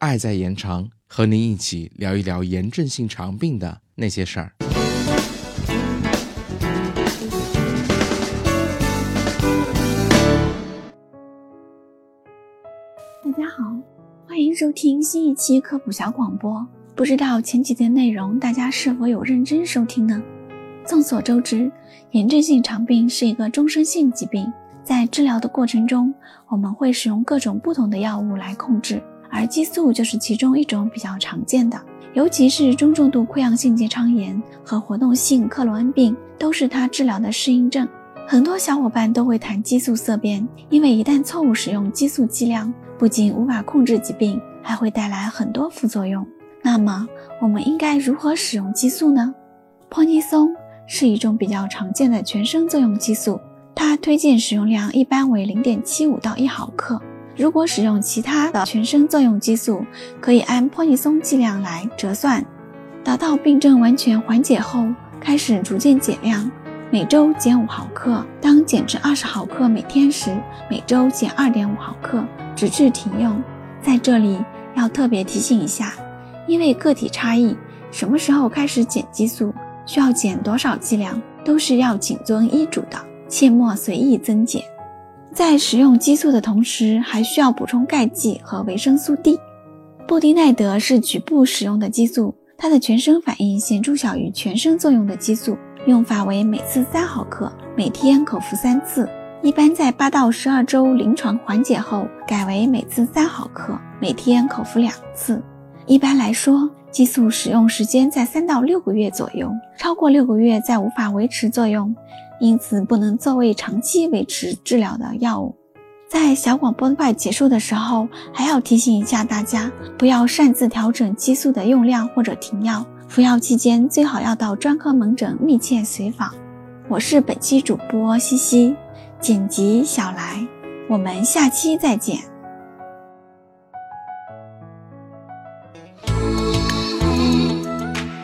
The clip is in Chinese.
爱在延长，和您一起聊一聊炎症性肠病的那些事儿。大家好，欢迎收听新一期科普小广播。不知道前几天内容大家是否有认真收听呢？众所周知，炎症性肠病是一个终身性疾病，在治疗的过程中，我们会使用各种不同的药物来控制，而激素就是其中一种比较常见的。尤其是中重度溃疡性结肠炎和活动性克罗恩病，都是它治疗的适应症。很多小伙伴都会谈激素色变，因为一旦错误使用激素剂量，不仅无法控制疾病，还会带来很多副作用。那么，我们应该如何使用激素呢？泼尼松是一种比较常见的全身作用激素，它推荐使用量一般为零点七五到一毫克。如果使用其他的全身作用激素，可以按泼尼松剂量来折算。达到病症完全缓解后，开始逐渐减量，每周减五毫克。当减至二十毫克每天时，每周减二点五毫克，直至停用。在这里要特别提醒一下，因为个体差异，什么时候开始减激素，需要减多少剂量，都是要谨遵医嘱的，切莫随意增减。在使用激素的同时，还需要补充钙剂和维生素 D。布地奈德是局部使用的激素，它的全身反应显著小于全身作用的激素，用法为每次三毫克，每天口服三次。一般在八到十二周临床缓解后，改为每次三毫克，每天口服两次。一般来说，激素使用时间在三到六个月左右，超过六个月再无法维持作用。因此，不能作为长期维持治疗的药物。在小广播快结束的时候，还要提醒一下大家，不要擅自调整激素的用量或者停药。服药期间最好要到专科门诊密切随访。我是本期主播西西，剪辑小来，我们下期再见。